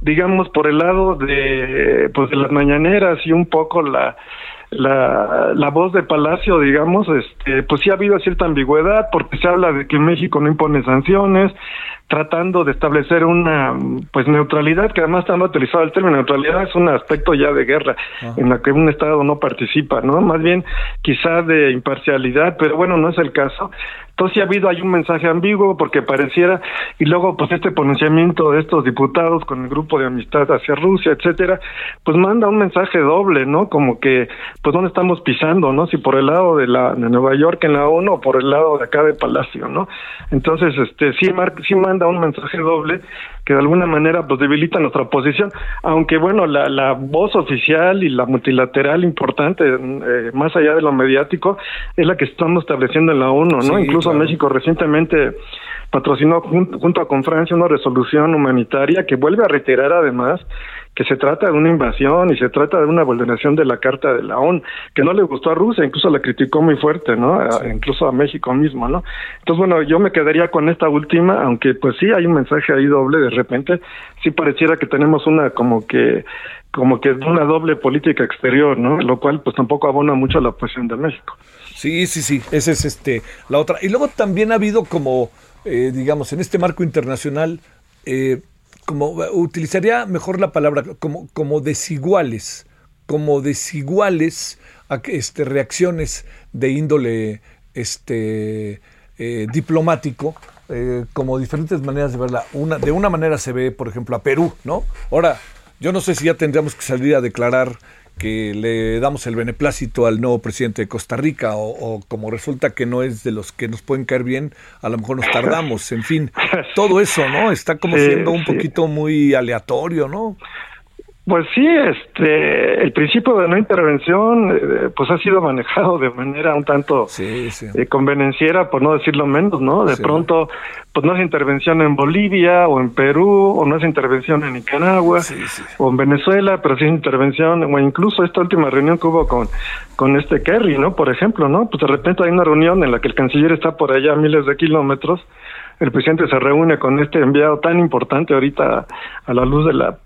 digamos, por el lado de, pues, de las mañaneras y un poco la, la, la voz de Palacio, digamos, este, pues sí ha habido cierta ambigüedad porque se habla de que México no impone sanciones, tratando de establecer una pues neutralidad, que además está utilizado el término neutralidad, es un aspecto ya de guerra en la que un Estado no participa, ¿no? Más bien quizá de imparcialidad, pero bueno, no es el caso. Entonces sí ha habido hay un mensaje ambiguo porque pareciera, y luego pues este pronunciamiento de estos diputados con el grupo de amistad hacia Rusia, etcétera, pues manda un mensaje doble, ¿no? Como que, pues dónde estamos pisando, ¿no? Si por el lado de la de Nueva York en la ONU o por el lado de acá de Palacio, ¿no? Entonces, este sí, mar- sí manda un mensaje doble que de alguna manera pues debilita nuestra posición, aunque bueno, la, la voz oficial y la multilateral importante, eh, más allá de lo mediático, es la que estamos estableciendo en la ONU, ¿no? Sí, Incluso claro. México recientemente patrocinó jun- junto con Francia una resolución humanitaria que vuelve a reiterar además que se trata de una invasión y se trata de una vulneración de la Carta de la ONU, que no le gustó a Rusia, incluso la criticó muy fuerte, ¿no? Incluso a México mismo, ¿no? Entonces, bueno, yo me quedaría con esta última, aunque pues sí hay un mensaje ahí doble de repente, sí pareciera que tenemos una como que como que una doble política exterior, ¿no? Lo cual pues tampoco abona mucho a la posición de México. Sí, sí, sí, esa es este, la otra. Y luego también ha habido como, eh, digamos, en este marco internacional, eh, como utilizaría mejor la palabra, como, como desiguales, como desiguales a este, reacciones de índole este, eh, diplomático, como diferentes maneras de verla. Una, de una manera se ve, por ejemplo, a Perú, ¿no? Ahora, yo no sé si ya tendríamos que salir a declarar que le damos el beneplácito al nuevo presidente de Costa Rica o, o como resulta que no es de los que nos pueden caer bien, a lo mejor nos tardamos, en fin, *laughs* todo eso, ¿no? Está como Sí, siendo un sí. poquito muy aleatorio, ¿no? Pues sí, este, el principio de no intervención, eh, pues ha sido manejado de manera un tanto eh, convenenciera, por no decirlo menos, ¿no? De Sí. pronto, pues no es intervención en Bolivia o en Perú, o no es intervención en Nicaragua o en Venezuela, pero sí es intervención, o incluso esta última reunión que hubo con, con este Kerry, ¿no? Por ejemplo, ¿no? Pues de repente hay una reunión en la que el canciller está por allá a miles de kilómetros, el presidente se reúne con este enviado tan importante ahorita a la luz de la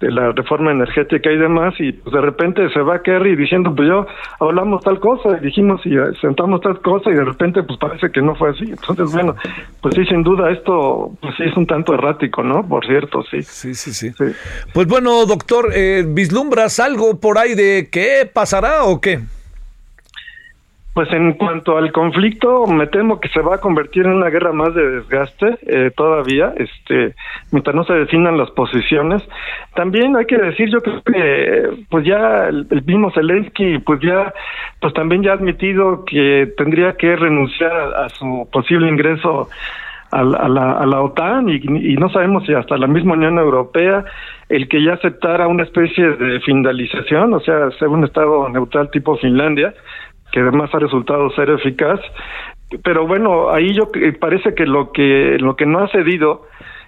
de la reforma energética y demás y pues de repente se va Kerry diciendo pues yo hablamos tal cosa y dijimos y eh, sentamos tal cosa y de repente pues parece que no fue así entonces bueno pues sí sin duda esto pues sí es un tanto errático no por cierto sí sí sí. Sí, Pues bueno, doctor, eh, ¿vislumbras algo por ahí de qué pasará o qué? Pues en cuanto al conflicto, me temo que se va a convertir en una guerra más de desgaste eh, todavía, este, mientras no se definan las posiciones. También hay que decir, yo creo que, pues ya el, el mismo Zelensky, pues ya, pues también ya ha admitido que tendría que renunciar a, su posible ingreso a la, a la, a la OTAN y, y no sabemos si hasta la misma Unión Europea el que ya aceptara una especie de finalización, o sea, ser un estado neutral tipo Finlandia, que además ha resultado ser eficaz. Pero bueno, ahí yo que- parece que lo que lo que no ha cedido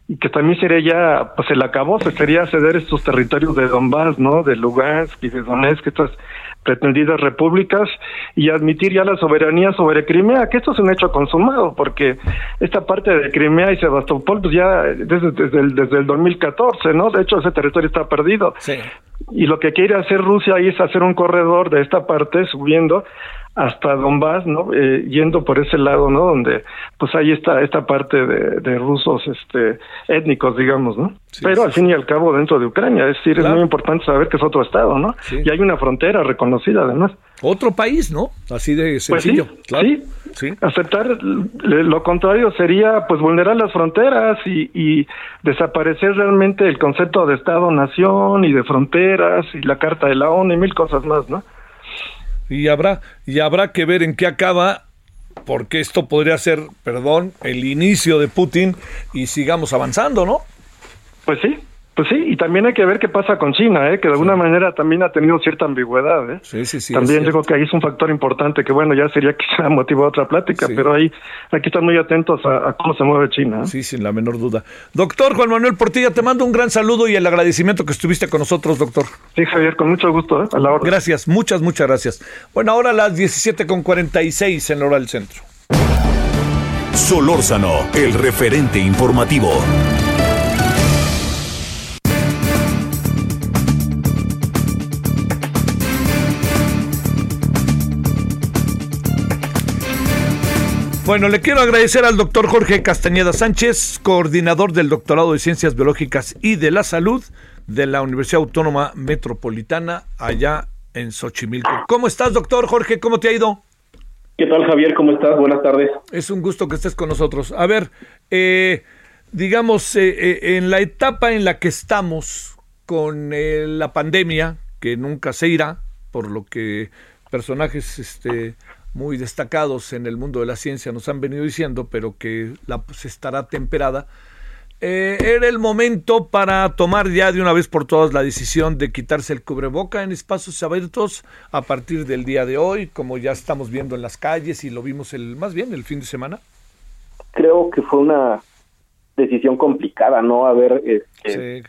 y que también sería ya pues el acabose sería ceder estos territorios de Donbass, ¿no? De Lugansk y de Donetsk, estas pretendidas repúblicas y admitir ya la soberanía sobre Crimea, que esto es un hecho consumado, porque esta parte de Crimea y Sebastopol, pues ya desde, desde, el, desde el 2014, ¿no? De hecho, ese territorio está perdido. Y lo que quiere hacer Rusia ahí es hacer un corredor de esta parte subiendo hasta Donbass, ¿no? Eh, yendo por ese lado, ¿no? Donde pues ahí está esta parte de, de rusos este étnicos, digamos, ¿no? Pero al fin y al cabo dentro de Ucrania, es decir, es muy importante saber que es otro estado, ¿no? Y hay una frontera reconocida además. Otro país, ¿no? Así de Pues sí, sencillo. claro. sí. Aceptar lo contrario sería pues vulnerar las fronteras y, y desaparecer realmente el concepto de Estado-nación y de fronteras y la Carta de la ONU y mil cosas más, ¿no? Y habrá, y habrá que ver en qué acaba, porque esto podría ser, perdón, el inicio de Putin y sigamos avanzando, ¿no? Pues sí, pues sí, y también hay que ver qué pasa con China, ¿eh? que de alguna manera también ha tenido cierta ambigüedad. ¿eh? Sí, sí, sí. también creo que ahí es un factor importante que, bueno, ya sería *laughs* quizá motivo de otra plática, pero ahí hay que estar muy atentos a, a cómo se mueve China. ¿eh? Sí, sin la menor duda. Doctor Juan Manuel Portilla, te mando un gran saludo y el agradecimiento que estuviste con nosotros, doctor. Sí, Javier, con mucho gusto, ¿eh? a la hora. Gracias, muchas, muchas gracias. Bueno, ahora las 17.46 en la hora del centro. Solórzano, el referente informativo. Bueno, le quiero agradecer al doctor Jorge Castañeda Sánchez, coordinador del Doctorado de Ciencias Biológicas y de la Salud de la Universidad Autónoma Metropolitana, allá en Xochimilco. ¿Cómo estás, doctor Jorge? ¿Cómo te ha ido? ¿Qué tal, Javier? ¿Cómo estás? Buenas tardes. Es un gusto que estés con nosotros. A ver, eh, digamos, eh, eh, en la etapa en la que estamos con eh, la pandemia, que nunca se irá, por lo que personajes este, muy destacados en el mundo de la ciencia nos han venido diciendo, pero que la, pues, estará temperada, eh, era el momento para tomar ya de una vez por todas la decisión de quitarse el cubreboca en espacios abiertos a partir del día de hoy, como ya estamos viendo en las calles y lo vimos el más bien el fin de semana. Creo que fue una decisión complicada, ¿no? Haber este,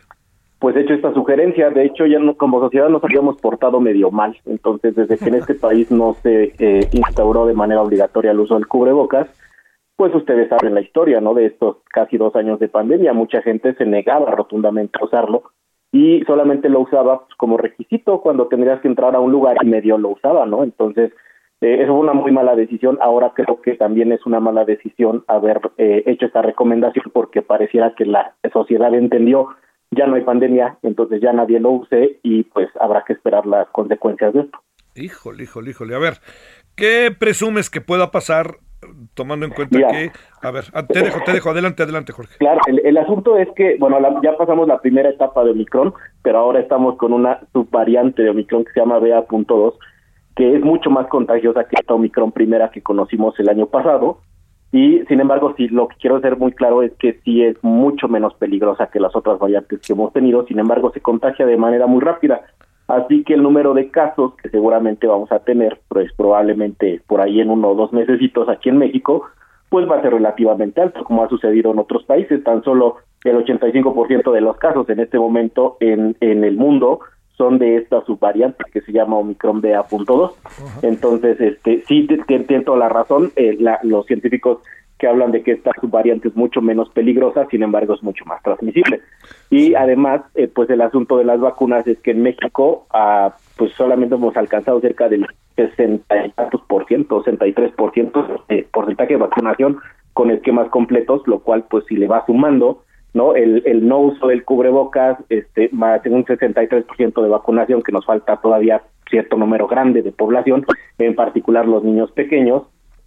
pues hecho esta sugerencia. De hecho, ya no, como sociedad nos habíamos portado medio mal. Entonces, desde que en este país no se eh, instauró de manera obligatoria el uso del cubrebocas, pues ustedes saben la historia, ¿no? De estos casi dos años de pandemia. Mucha gente se negaba rotundamente a usarlo y solamente lo usaba pues, como requisito cuando tendrías que entrar a un lugar y medio lo usaba, ¿no? Entonces, eh, eso fue una muy mala decisión. Ahora creo que también es una mala decisión haber eh, hecho esta recomendación porque pareciera que la sociedad entendió ya no hay pandemia, entonces ya nadie lo use y pues habrá que esperar las consecuencias de esto. Híjole, híjole, híjole. A ver, ¿qué presumes que pueda pasar tomando en cuenta Mira. que... A ver, ah, te dejo, te dejo. Adelante, adelante, Jorge. Claro, el, el asunto es que, bueno, la- ya pasamos la primera etapa de Omicron, pero ahora estamos con una subvariante de Omicron que se llama BA.2, que es mucho más contagiosa que esta Omicron primera que conocimos el año pasado Y sin embargo, sí, lo que quiero hacer muy claro es que sí es mucho menos peligrosa que las otras variantes que hemos tenido, sin embargo, se contagia de manera muy rápida. Así que el número de casos que seguramente vamos a tener, pues probablemente por ahí en uno o dos mesecitos aquí en México, pues va a ser relativamente alto, como ha sucedido en otros países. Tan solo el 85% de los casos en este momento en, en el mundo son de esta subvariante que se llama Omicron BA.2. Entonces, este, sí, tiene toda la razón. Eh, la, los científicos que hablan de que esta subvariante es mucho menos peligrosa, sin embargo, es mucho más transmisible. Y además, eh, pues el asunto de las vacunas es que en México, ah, pues solamente hemos alcanzado cerca del 60 y tantos por ciento, 63 por ciento de porcentaje de vacunación con esquemas completos, lo cual, pues, si le va sumando, ¿no? El, el no uso del cubrebocas, este, más un 63% de vacunación, que nos falta todavía cierto número grande de población, en particular los niños pequeños,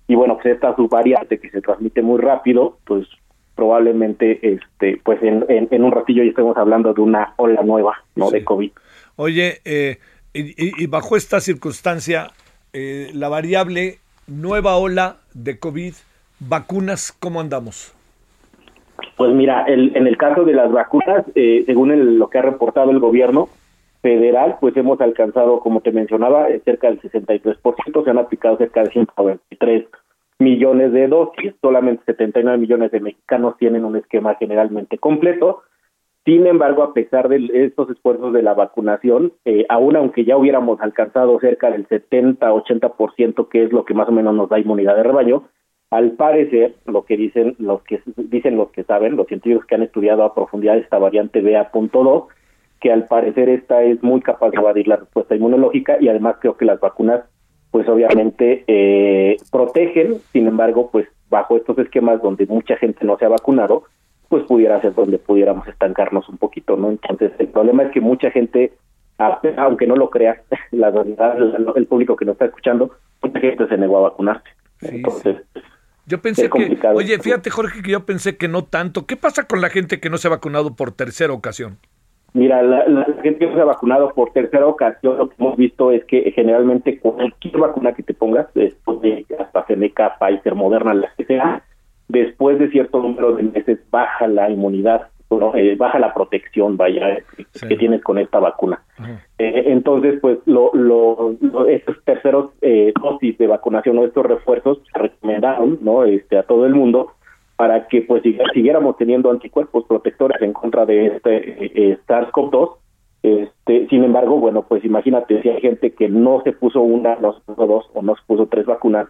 y bueno, pues esta subvariante que se transmite muy rápido, pues probablemente, este, pues en, en, en un ratillo ya estemos hablando de una ola nueva, ¿no? De COVID. Oye, eh, y, y, bajo esta circunstancia, eh, la variable nueva ola de COVID, vacunas, ¿cómo andamos? Pues mira, el, en el caso de las vacunas, eh, según el, lo que ha reportado el gobierno federal, pues hemos alcanzado, como te mencionaba, eh, cerca del 63%, se han aplicado cerca de 123 millones de dosis, solamente 79 millones de mexicanos tienen un esquema generalmente completo. Sin embargo, a pesar de estos esfuerzos de la vacunación, eh, aún aunque ya hubiéramos alcanzado cerca del 70-80%, que es lo que más o menos nos da inmunidad de rebaño, al parecer, lo que dicen los que dicen los que saben, los científicos que han estudiado a profundidad esta variante BA.2, que al parecer esta es muy capaz de evadir la respuesta inmunológica y además creo que las vacunas, pues obviamente eh, protegen, sin embargo, pues bajo estos esquemas donde mucha gente no se ha vacunado, pues pudiera ser donde pudiéramos estancarnos un poquito, ¿no? Entonces el problema es que mucha gente, aunque no lo crea, *laughs* la realidad, el público que nos está escuchando, mucha gente se negó a vacunarse. Entonces, yo pensé que, oye, fíjate Jorge, que yo pensé que no tanto. ¿Qué pasa con la gente que no se ha vacunado por tercera ocasión? Mira, la, la, gente que no se ha vacunado por tercera ocasión, lo que hemos visto es que generalmente cualquier vacuna que te pongas, después de AstraZeneca, Pfizer, Moderna, la que sea, después de cierto número de meses baja la inmunidad, ¿no? eh, baja la protección, vaya, sí. que tienes con esta vacuna. Eh, entonces, pues, lo, lo, lo estos terceros eh, dosis de vacunación o estos refuerzos se recomendaron, ¿no? Este, a todo el mundo para que, pues, siguiéramos teniendo anticuerpos protectores en contra de este eh, SARS-CoV-2. Este, sin embargo, bueno, pues imagínate si hay gente que no se puso una, no se puso dos o no se puso tres vacunas,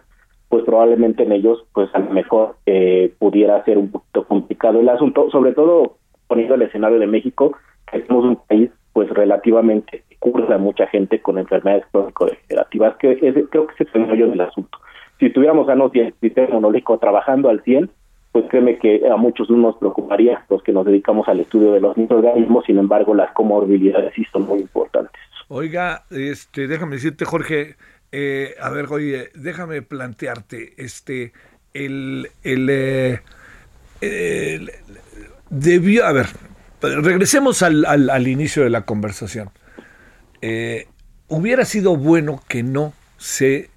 pues probablemente en ellos, pues a lo mejor eh, pudiera ser un poquito complicado el asunto, sobre todo poniendo el escenario de México, que somos un país pues relativamente cursa mucha gente con enfermedades crónico-degenerativas, que creo que ese es el meollo del asunto. Si tuviéramos y el sistema inmunológico trabajando al 100, pues créeme que a muchos no nos preocuparía los que nos dedicamos al estudio de los microorganismos, sin embargo las comorbilidades sí son muy importantes. Oiga, este, déjame decirte Jorge, eh, a ver, oye, déjame plantearte, este, el, el, eh, el debió, a ver, regresemos al, al, al inicio de la conversación. Eh, hubiera sido bueno que no se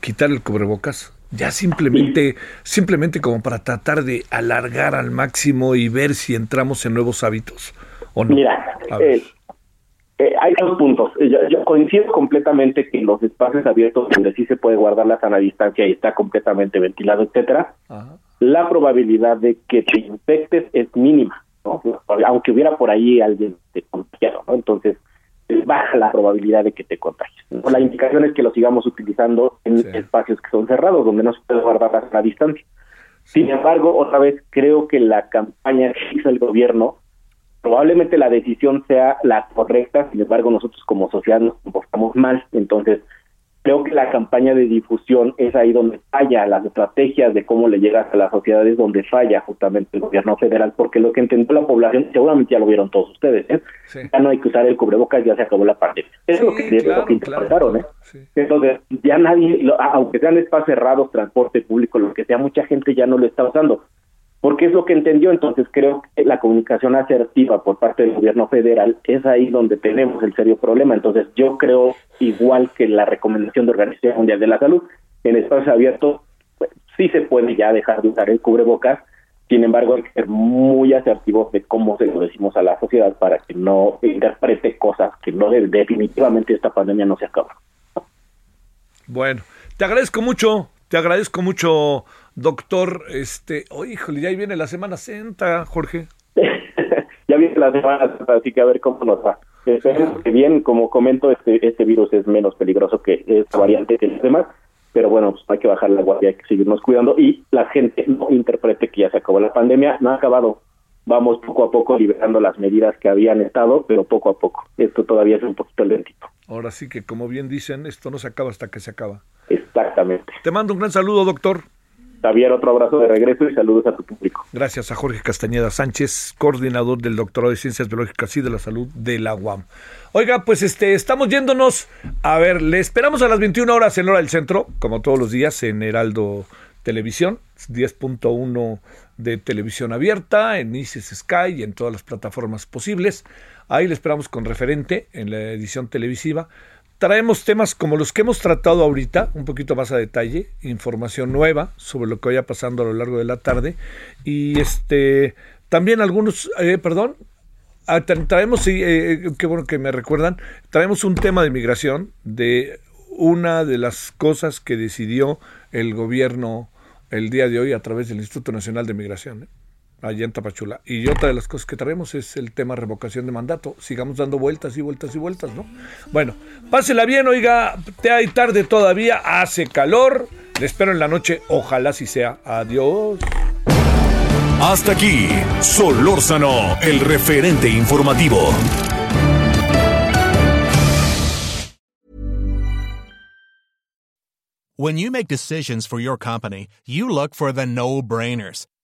quitara el cubrebocas, ya simplemente, simplemente como para tratar de alargar al máximo y ver si entramos en nuevos hábitos o no. Mira, eh, eh, hay dos puntos. Yo, yo, coincido completamente que los espacios abiertos donde sí se puede guardar la sana distancia y está completamente ventilado, etcétera, Ajá. La probabilidad de que te infectes es mínima, ¿no? Aunque hubiera por ahí alguien te contagiado, ¿no? Entonces, baja la probabilidad de que te contagies. ¿no? La indicación es que lo sigamos utilizando en sí. espacios que son cerrados, donde no se puede guardar la distancia. Sin embargo, otra vez creo que la campaña que hizo el gobierno, probablemente la decisión sea la correcta, sin embargo nosotros como sociedad nos comportamos mal, entonces creo que la campaña de difusión es ahí donde falla, las estrategias de cómo le llegas a la sociedad es donde falla justamente el gobierno federal, porque lo que entendió la población, seguramente ya lo vieron todos ustedes, ¿eh? sí. ya no hay que usar el cubrebocas, ya se acabó la pandemia. Es sí, lo que, claro, lo que interpretaron, claro. ¿eh? Sí. Entonces, ya nadie, lo, aunque sean espacios cerrados, transporte público, lo que sea, mucha gente ya no lo está usando porque es lo que entendió. Entonces creo que la comunicación asertiva por parte del gobierno federal es ahí donde tenemos el serio problema. Entonces yo creo igual que la recomendación de Organización Mundial de la Salud en espacios abiertos, pues, sí se puede ya dejar de usar el cubrebocas, sin embargo hay que ser muy asertivos de cómo se lo decimos a la sociedad para que no interprete cosas que no definitivamente esta pandemia no se acaba. Bueno, te agradezco mucho, te agradezco mucho, doctor. Este, oh, híjole, ya ahí viene la Semana Santa, Jorge. *laughs* ya viene la Semana Santa, así que a ver cómo nos va. Esperemos que bien, como comento, este, este virus es menos peligroso que esta variante que los demás, pero bueno, pues hay que bajar la guardia, hay que seguirnos cuidando y la gente no interprete que ya se acabó la pandemia, no ha acabado. Vamos poco a poco liberando las medidas que habían estado, pero poco a poco. Esto todavía es un poquito lentito. Ahora sí que, como bien dicen, esto no se acaba hasta que se acaba. Exactamente. Te mando un gran saludo, doctor. Javier, otro abrazo de regreso y saludos a tu público. Gracias a Jorge Castañeda Sánchez, coordinador del doctorado de Ciencias Biológicas y de la Salud de la UAM. Oiga, pues este, estamos yéndonos. A ver, le esperamos a las 21 horas en Hora del Centro, como todos los días en Heraldo Televisión, 10.1 de televisión abierta, en Isis Sky y en todas las plataformas posibles. Ahí le esperamos con referente en la edición televisiva traemos temas como los que hemos tratado ahorita, un poquito más a detalle, información nueva sobre lo que vaya pasando a lo largo de la tarde y este también algunos, eh, perdón, ah, traemos, sí, eh, qué bueno que me recuerdan, traemos un tema de migración de una de las cosas que decidió el gobierno el día de hoy a través del Instituto Nacional de Migración. ¿eh? Allá en Tapachula. Y otra de las cosas que traemos es el tema revocación de mandato. Sigamos dando vueltas y vueltas y vueltas, ¿no? Bueno, pásela bien, oiga, te hay tarde todavía, hace calor. Le espero en la noche, ojalá si sea. Adiós. Hasta aquí, Solórzano, el referente informativo. When you make decisions for your company, you look for the no-brainers.